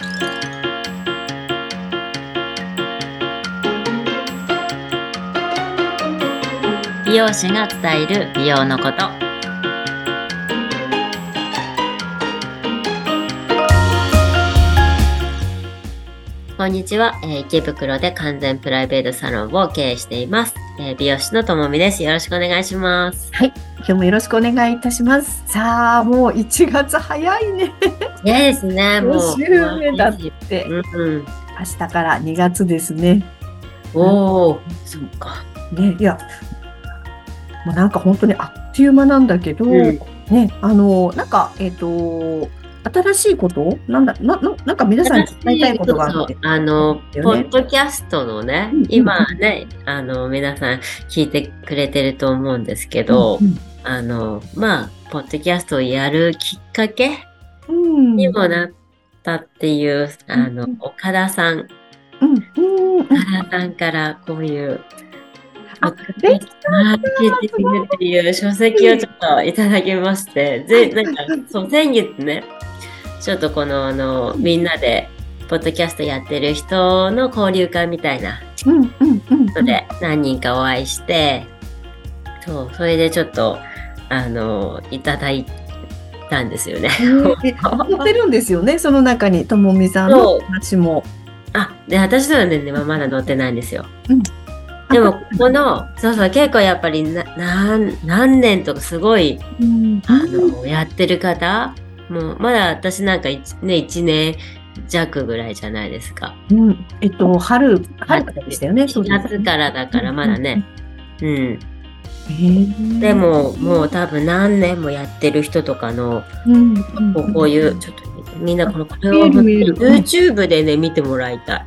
美容師が伝える美容のこと。こんにちは、池袋で完全プライベートサロンを経営しています、えー美容師のともみです。よろしくお願いします。はい、今日もよろしくお願いいたします。さあ、もう1月早いね。いやですね。もう5週目だって、うんうん。明日から2月ですね。おおそうか。ね、いや、もうなんか本当にあっという間なんだけど、うん。ね、あの、なんか、えっ、と、新しいこと？なんだ、な、ななんか皆さんに伝えたいことがあって。あの、よね。ポッドキャストのね、うん今ね、あの、皆さん聞いてくれてると思うんですけど、あの、まあ、ポッドキャストをやるきっかけうん、にもなったっていう、あのうん、岡田さん、うん、うん、うん。岡田さんからこういう、あ、マできーケティングっていう書籍をちょっといただきまして、ぜ、なんか、そう、先月ね、ちょっとこの、あの、みんなで、ポッドキャストやってる人の交流会みたいなうん、うん、うん。ので何人かお会いして、そう、それでちょっと、あの、いただいたんですよね。え載ってるんですよね、その中に、ともみさんの話も。あ、で、私のはまだ載ってないんですよ。うんでも、この、そうそう、結構やっぱりな、なん何年とかすごい、うんあの、やってる方、もう、まだ私なんか一ね、1年弱ぐらいじゃないですか。うん、えっと、春、春からでしたよね、そう4月からだからまだね。うん。で、も、もう多分何年もやってる人とかの、うん、こうこういう、ちょっとみんなこの、これを YouTube でね、見てもらいたい。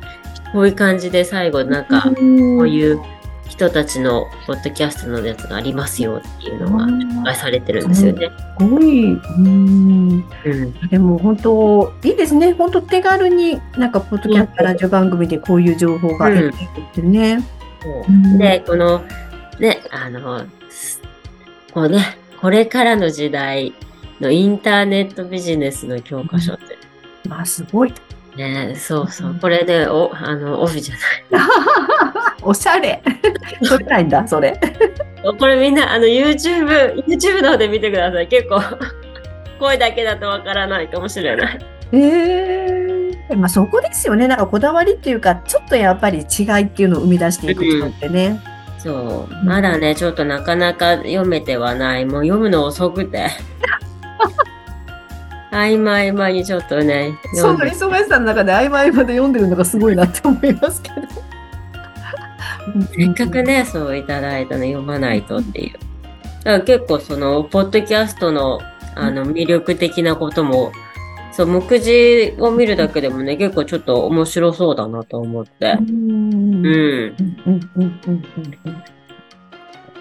こういう感じで最後、なんか、こうういう人たちのポッドキャストのやつがありますよっていうのが紹介されてるんですよね。すごい、うん、うん。でも本当、いいですね、本当手軽に、なんか、ポッドキャストラジオ番組でこういう情報が得られるってね。で、この、ね、あの、すこうね、これからの時代のインターネットビジネスの教科書って、まあ、すごい。ね、そうそう、これで、お、あの、オフじゃない。おしゃれ。撮りたいんだ、それ。これみんな、あの、YouTube、YouTube の方で見てください。結構、声だけだとわからないかもしれない。ええまあ、そこですよね。なんかこだわりっていうか、ちょっとやっぱり違いっていうのを生み出していく人ってね。そう。まだね、ちょっとなかなか読めてはない。もう読むの遅くて。合間合間にちょっとね、その。忙しさの中で合間合間で読んでるのがすごいなって思いますけど。せっかくね、そういただいたの読まないとっていう。だから結構その、ポッドキャストの、あの、魅力的なことも、そう、目次を見るだけでもね、結構ちょっと面白そうだなと思って。うん。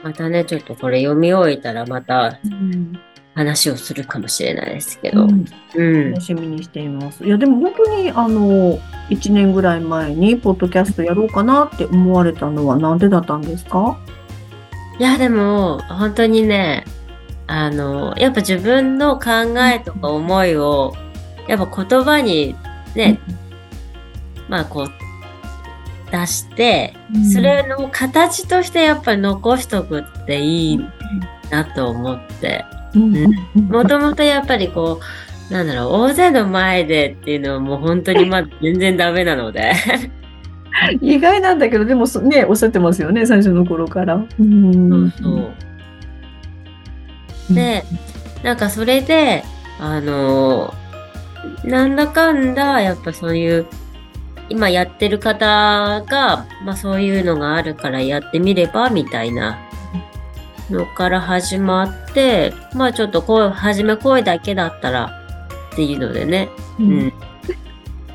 またね、ちょっとこれ読み終えたらまたうん話をするかもしれないですけど。うんうん。楽しみにしています。いや、でも本当に、あの、1年ぐらい前に、ポッドキャストやろうかなって思われたのはなんでだったんですか？いや、でも、本当にね、あの、やっぱ自分の考えとか思いを、やっぱ言葉にね、まあこう、出して、うんそれの形としてやっぱり残しとくっていいなと思って。もともとやっぱりこう、なんだろう、大勢の前でっていうのはもう本当にまあ全然ダメなので。意外なんだけど、でもそね、おっしゃってますよね、最初の頃から。うんそうそう。で、なんかそれで、あのなんだかんだ、やっぱそういう、今やってる方が、まあそういうのがあるからやってみれば、みたいなのから始まって、まあちょっと声、初め声だけだったらっていうのでね、ううんん。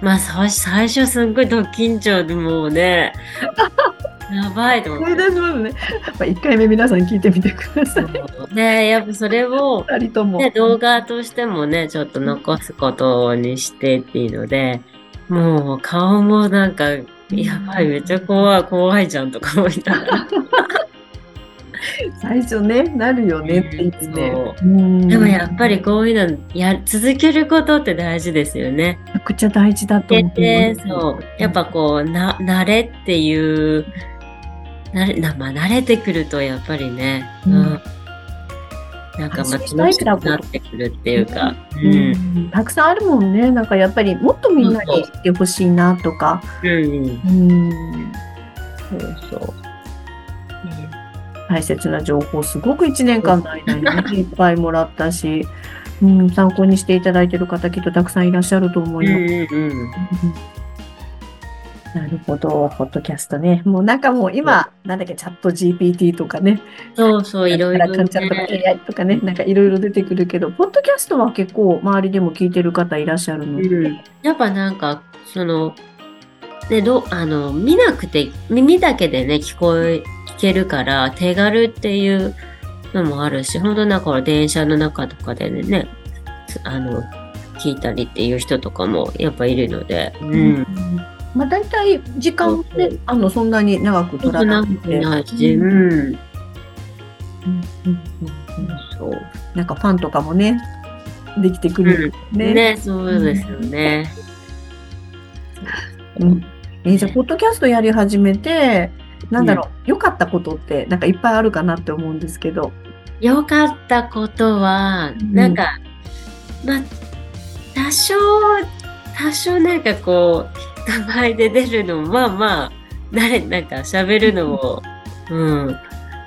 まあ最初、最初すんごいド緊張でもうね、やばいと思って。思い出しますね。まあ、1回目皆さん聞いてみてください。ねやっぱそれを、2人とも。ね、動画としてもね、ちょっと残すことにしてっていうので、もう顔もなんか、やばい、めっちゃ怖い、怖いじゃんとか思いながら。最初ね、なるよねって言って。そううんでもやっぱりこういうのや続けることって大事ですよね。めちゃくちゃ大事だと思う。でそう。やっぱこう、な、慣れっていう、慣れ、な、まあ慣れてくるとやっぱりね、ううんん。なんかまあ発信楽しくしたいからなってくるっていうか、う。うんん、たくさんあるもんね。なんかやっぱりもっとみんなに知ってほしいなとか。うん。うん、そうそう。大切な情報、すごく1年間の間に、ね、いっぱいもらったし、うん、参考にしていただいている方、きっとたくさんいらっしゃると思います。うんうん。うんなるほど、ポッドキャストね。もうなんかもう今、なんだっけ、チャット GPT とかね、そうそう、いろいろなんちゃらかんちゃらとかね。AI とかね、なんかいろいろ出てくるけど、ポッドキャストは結構周りでも聞いてる方いらっしゃるので、うんやっぱなんか、その、ね、どう、あの、見なくて、耳だけでね、聞こえ、聞けるから、手軽っていうのもあるし、本当なんか電車の中とかでね、あの、聞いたりっていう人とかもやっぱいるので、ううんん。まあ大体時間もね、あの、そんなに長く取らなくて。ないし、うんうん。うんうんうんそう。なんかファンとかもね、できてくるね。ね、そうですよね。うんえーじゃあ、ポッドキャストやり始めて、なんだろう、良かったことって、なんかいっぱいあるかなって思うんですけど。良かったことは、うんなんか、まあ、多少、多少なんかこう、人前で出るのも、まあまあ、慣れ、なんか喋るのも、うん、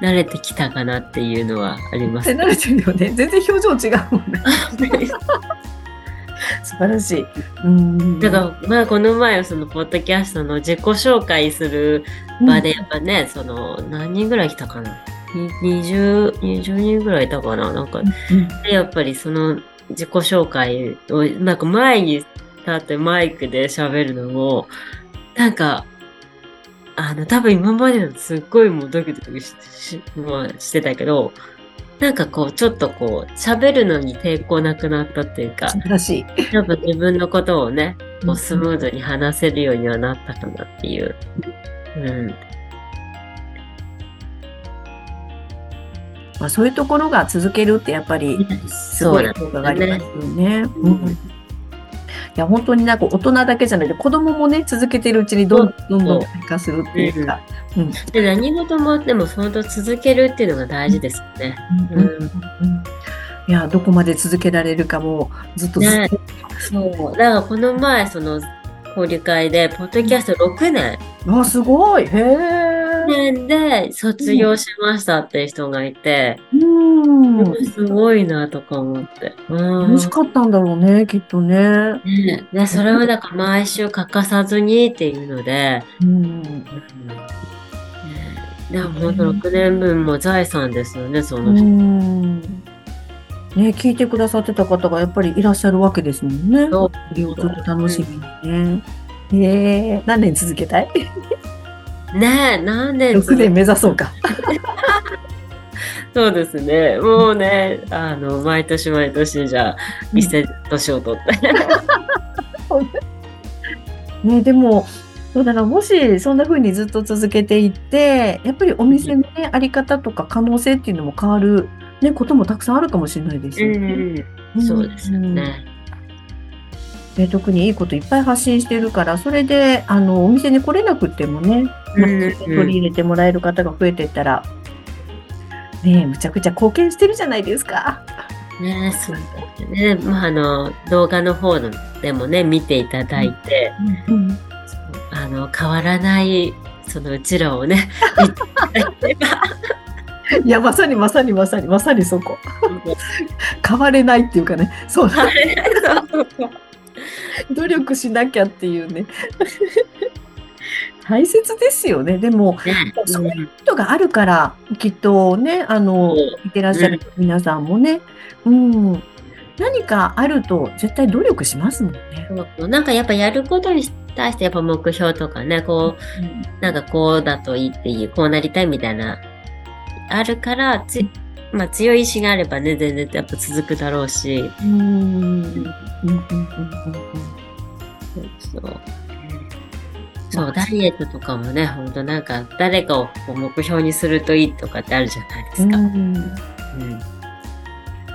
慣れてきたかなっていうのはあります。慣れてるよね。全然表情違うもんね。素晴らしい。うん。だから、まあ、この前、その、ポッドキャストの自己紹介する場で、やっぱね、その、何人ぐらい来たかな？に ?20、20人ぐらいいたかな？なんか、うん、で、やっぱりその自己紹介を、なんか前に立ってマイクで喋るのも、なんか、あの、多分今までのすっごいもうドキドキしし,、まあ、してたけど、なんかこう、ちょっとこう、喋るのに抵抗なくなったっていうか素、晴らしい。やっぱ自分のことをね、こうスムーズに話せるようにはなったかなっていう。うん。まあ、そういうところが続けるってやっぱりすごい効果がありますよね。うんいや本当になんか大人だけじゃなくて子供もね続けてるうちにどんどんどん変化するっていうか。うん。で、何事もあっても、本当続けるっていうのが大事ですよね。うん。うん。うん。いやどこまで続けられるかもずっとずっと、そう。だからこの前、その、交流会で、ポッドキャスト6年、あすごい。へえ。年で卒業しましたっていう人がいて、うんすごいなとか思って。うん楽しかったんだろうねきっとね。ねで、それをだから毎週欠かさずにっていうので、うんでも本当6年分も財産ですよね、そうの人。んね聞いてくださってた方がやっぱりいらっしゃるわけですもんね。そうそれをずっと楽しみにね。へえ何年続けたい？ねえ、何年 ?6 年目指そうか。そうですね。もうね、あの、毎年毎年じゃあ、一斉年を取って。ね、でも、そうだな、もしそんな風にずっと続けていって、やっぱりお店のね、あり方とか可能性っていうのも変わる、ね、こともたくさんあるかもしれないですよね。うん、そうですよね。で特にいいこといっぱい発信してるから、それで、あの、お店に来れなくてもね、取り入れてもらえる方が増えてったら、ねむちゃくちゃ貢献してるじゃないですか。ねそうですね。まあ、あの、動画の方でもね、見ていただいて、うんあの、変わらない、そのうちらをね、いや、まさにまさにまさに、まさにそこ。変われないっていうかね、そう、努力しなきゃっていうね。大切ですよね。でも、ねそういう人があるから、きっとね、あの、いてらっしゃる皆さんもね、うん、何かあると絶対努力しますもんね。そうなんかやっぱやることに対してやっぱ目標とかね、こう、なんかこうだといいっていう、こうなりたいみたいな、あるから、つまあ強い意志があればね、全然やっぱ続くだろうし、うん。そうそう。ダイエットとかもね、ほん。となん。か誰かを目標にするといいとかってあるじゃないですか。うん。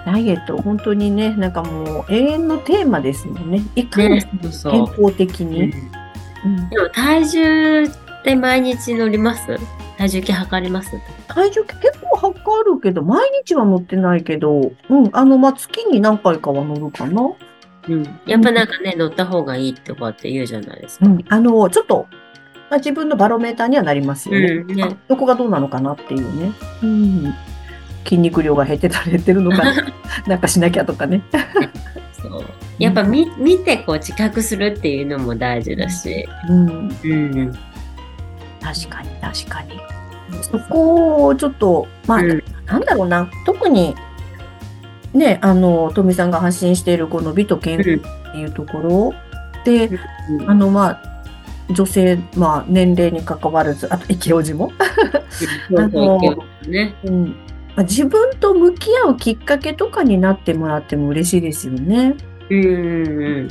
ダイエット、本当にね、なん。かもう永遠のテーマですもん。ね。いかに、健康的に。でも体重って毎日乗ります体重計測ります体重計結構測るけど、毎日は乗ってないけど、うん、あの、まあ、月に何回かは乗るかな。うん。やっぱなんかね、乗った方がいいとかって言うじゃないですか。うん、あの、ちょっと、まあ、自分のバロメーターにはなりますよね。うんねあどこがどうなのかなっていうね。うん。筋肉量が減ってたら減ってるのかな。なんかしなきゃとかね。そう。やっぱ見見てこう自覚するっていうのも大事だし。うん。うん。確かに、確かに。そこをちょっと、まあ、うん。なんだろうな。特に、ね、あの、富さんが発信しているこの美と健康っていうところ。で、あの、まあ、女性、まあ、年齢に関わらず、あと、イケオジも、そうそうね。うん。まあ、自分と向き合うきっかけとかになってもらっても嬉しいですよね。うんうん。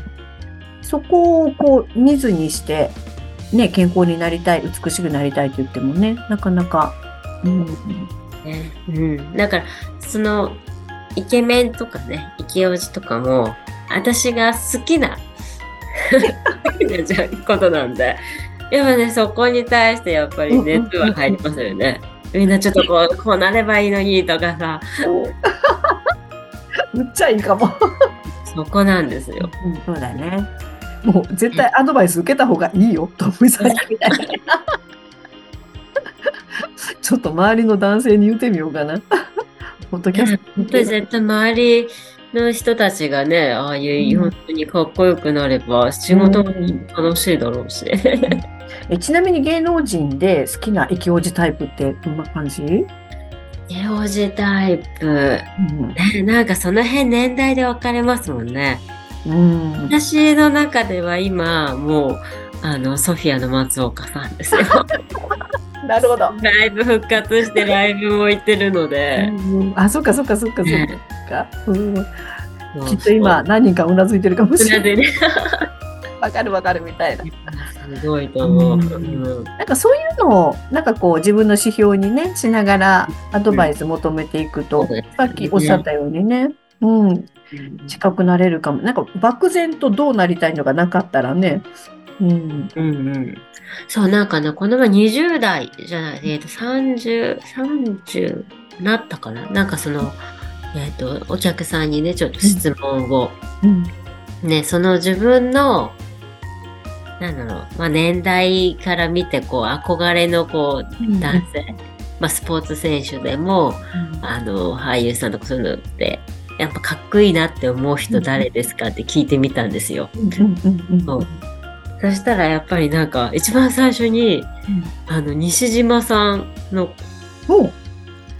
そこをこう見ずにして、ね、健康になりたい、美しくなりたいと言ってもね、なかなか、うん、うん。ねうん。だから、その、イケメンとかね、イケオジとかも、私が好きな、ことなんで、やっぱね、そこに対してやっぱり熱は入りますよね。みんなちょっとこう、こうなればいいのにとかさ、むっちゃいいかも。そこなんですよ。そうだね。もう絶対アドバイス受けた方がいいよ、とみさんみたいな。ちょっと周りの男性に言ってみようかな。本当に絶対周りの人たちがね、ああいううん本当にかっこよくなれば、仕事も楽しいだろうし。えちなみに芸能人で好きなイケオジタイプってどんな感じ、ゲオジタイプ。ねなんかその辺年代で分かれますもんね。うん。私の中では今、もう、あの、ソフィアの松岡さんですよ。なるほど。ライブ復活してライブも行ってるので。あ、そっかそっかそっかそっねか。うんきっと今何人かうなずいてるかもしれない。わかるわかるみたいな。すごいと思う。うんうんなんかそういうのを、なんかこう自分の指標にね、しながらアドバイス求めていくと、さっきおっしゃったようにね、うん、近くなれるかも。なんか漠然とどうなりたいのがなかったらね、うん、うんうん。そう、なんかね、この前20代じゃない、えっ、と、30、30なったかな。なんかその、えっ、と、お客さんにね、ちょっと質問を、うん、ね、その自分の、なんだろう、まあ年代から見て、こう、憧れの、こう、男性、まあスポーツ選手でも、あの、俳優さんとかそういうのって、やっぱかっこいいなって思う人誰ですかって聞いてみたんですよ。うんうんうんうんそうそしたらやっぱりなんか一番最初に、あの西島さんのお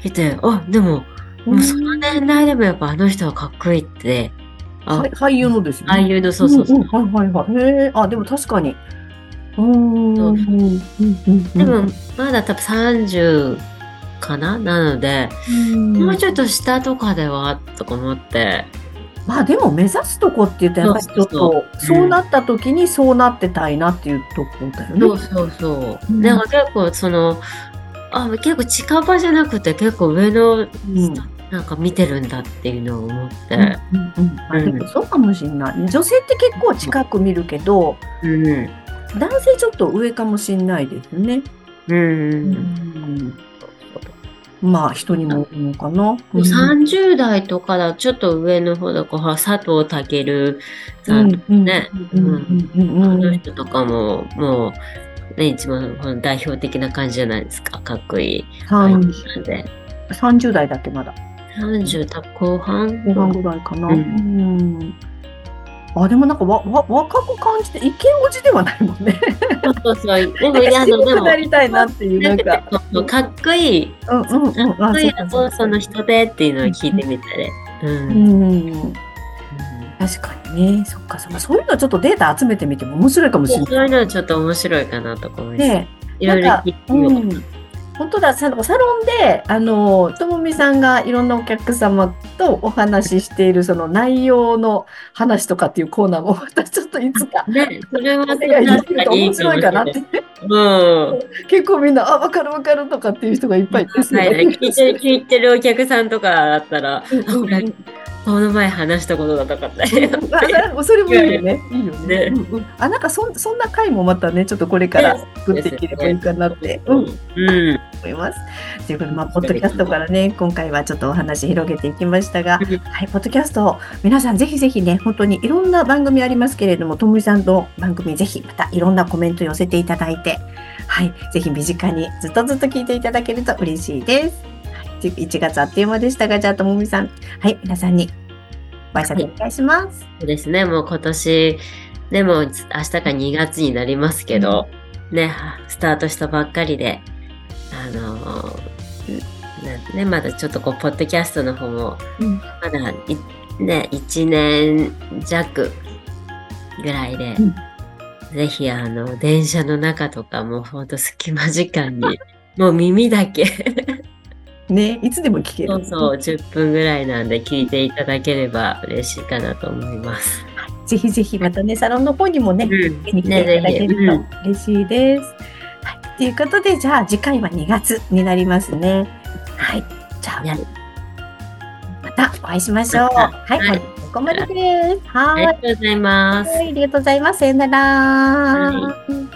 来て、あ、でも、もうその年代でもやっぱあの人はかっこいいって、あ、はい俳優のですよね。俳優のそうそうそう。んんはいはいはい。へえ、あ、でも確かに。うーん。そううんうんうんでも、まだ多分30かな？なので、もうちょっと下とかではとか思って、まあでも目指すとこって言ったらやっぱりちょっとそうなった時にそうなってたいなっていうとこだよね。そうそうそう。うんだから結構その、あ、結構近場じゃなくて結構上の、うんなんか見てるんだっていうのを思って、うんうんうんあでもそうかもしれない。女性って結構近く見るけど、うん。男性ちょっと上かもしれないですね。うん。まあ人にもよるのかな。30代とかだちょっと上の方だと佐藤健さんとかね、あうんの人とかももう、ね、一番この代表的な感じじゃないですかかっこいい三なんで30代だっけまだ。30た後半後半ぐらいかな。うんうんあ、でもなんかわわ若く感じて、イケオジではないもんね。そうそうそうでもいやあのでもなりたいなっていう、なんか。かっこいいうんうんうん。かっこいいあその人でっていうのを聞いてみたで、うんうん。確かにね。そっかそっか。そういうのちょっとデータ集めてみても面白いかもしれそうない。いうのはちょっと面白いかなとか思います。ねいろいろ聞いてみようかな。本当だ、サロンで、あの、ともみさんがいろんなお客様とお話ししているその内容の話とかっていうコーナーも またちょっといつか。ね、それはお願いできると面白いかなって。うん。結構みんな、あ、わかるわかるとかっていう人がいっぱいいますよはい、ね。聞いてる、聞いてるお客さんとかだったら、この前話したことがなかった それもいいよね。いいよね。ねうんうんあ、なんかそんそんな回もまたね、ちょっとこれから作っていければいいかなって、うん、うん。うん。思います。ということで、まあ、ポッドキャストからね、今回はちょっとお話広げていきましたが、うんはい、ポッドキャスト、皆さんぜひぜひね、本当にいろんな番組ありますけれども、ともみさんの番組ぜひまたいろんなコメント寄せていただいて、はい、ぜひ身近にずっとずっと聞いていただけると嬉しいです。はい、1月あっという間でしたが、じゃあともみさん、はい、皆さんにご挨拶お願いします。そうですね、もう今年、でも明日か2月になりますけど、ね、スタートしたばっかりで、あのーなね、まだちょっとこう、ポッドキャストの方も、うん。まだい、ね、1年弱ぐらいで、うん。ぜひあの、電車の中とかもほんと隙間時間に、もう耳だけ、ね、いつでも聞ける。そうそう、10分ぐらいなんで聞いていただければ嬉しいかなと思います。ぜひぜひまたね、サロンの方にもね、うん見に来ていただけると嬉しいです。はい。ということで、じゃあ次回は2月になりますね。はい。じゃあ、またお会いしましょう。まはい。はいここまでです。あはい。りがとうございます。はいありがとうございます。さよなら。はい